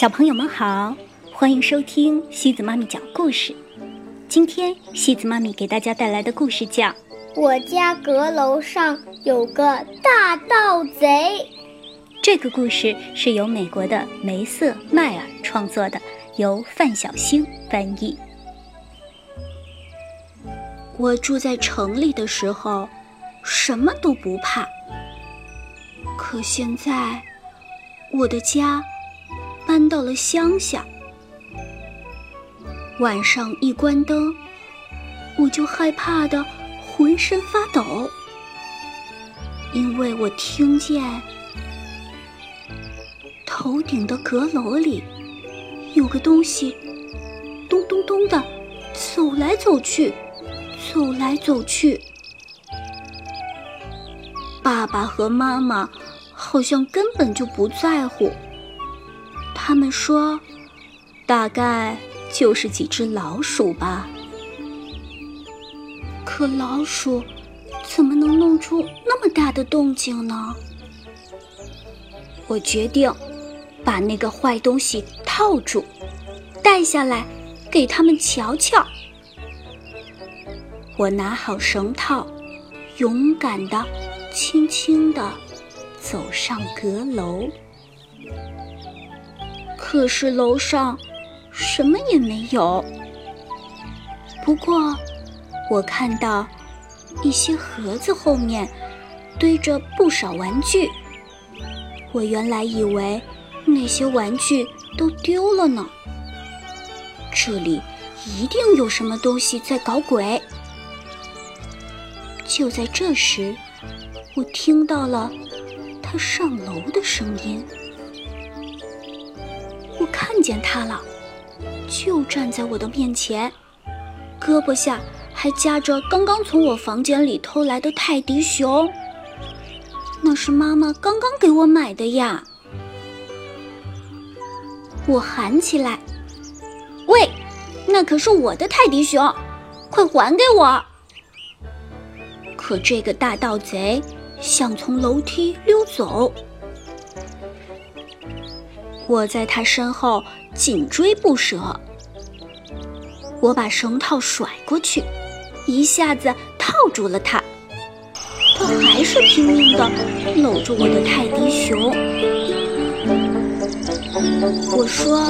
小朋友们好，欢迎收听西子妈咪讲故事。今天西子妈咪给大家带来的故事叫《我家阁楼上有个大盗贼》。这个故事是由美国的梅瑟迈尔创作的，由范小星翻译。我住在城里的时候，什么都不怕。可现在，我的家搬到了乡下。晚上一关灯，我就害怕的浑身发抖，因为我听见头顶的阁楼里有个东西咚咚咚的走来走去，走来走去。爸爸和妈妈好像根本就不在乎，他们说，大概。就是几只老鼠吧，可老鼠怎么能弄出那么大的动静呢？我决定把那个坏东西套住，带下来给他们瞧瞧。我拿好绳套，勇敢的、轻轻的走上阁楼。可是楼上……什么也没有。不过，我看到一些盒子后面堆着不少玩具。我原来以为那些玩具都丢了呢。这里一定有什么东西在搞鬼。就在这时，我听到了他上楼的声音。我看见他了。就站在我的面前，胳膊下还夹着刚刚从我房间里偷来的泰迪熊。那是妈妈刚刚给我买的呀！我喊起来：“喂，那可是我的泰迪熊，快还给我！”可这个大盗贼想从楼梯溜走，我在他身后。紧追不舍，我把绳套甩过去，一下子套住了他。他还是拼命地搂着我的泰迪熊。我说：“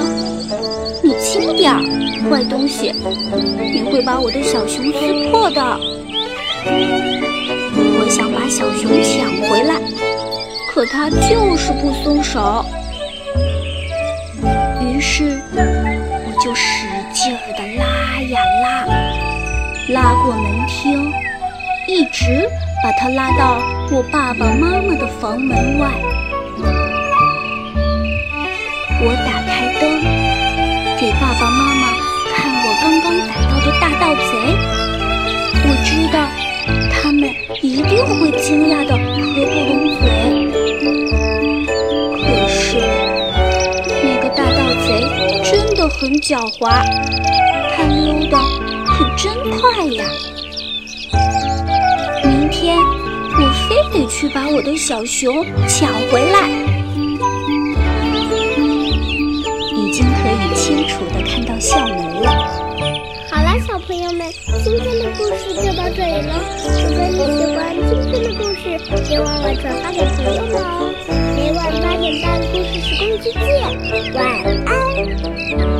你轻点儿，坏东西，你会把我的小熊撕破的。”我想把小熊抢回来，可他就是不松手。于是，我就使劲儿的拉呀拉，拉过门厅，一直把它拉到我爸爸妈妈的房门外。我打开灯，给爸爸妈妈看我刚刚逮到的大盗贼。我知道，他们一定会惊讶的很狡猾，他溜的可真快呀！明天我非得去把我的小熊抢回来。已经可以清楚的看到校门了。好了，小朋友们，今天的故事就到这里了。如果你喜欢今天的故事，别忘了转发给朋友们哦。每晚八点半，故事时光机见，晚安。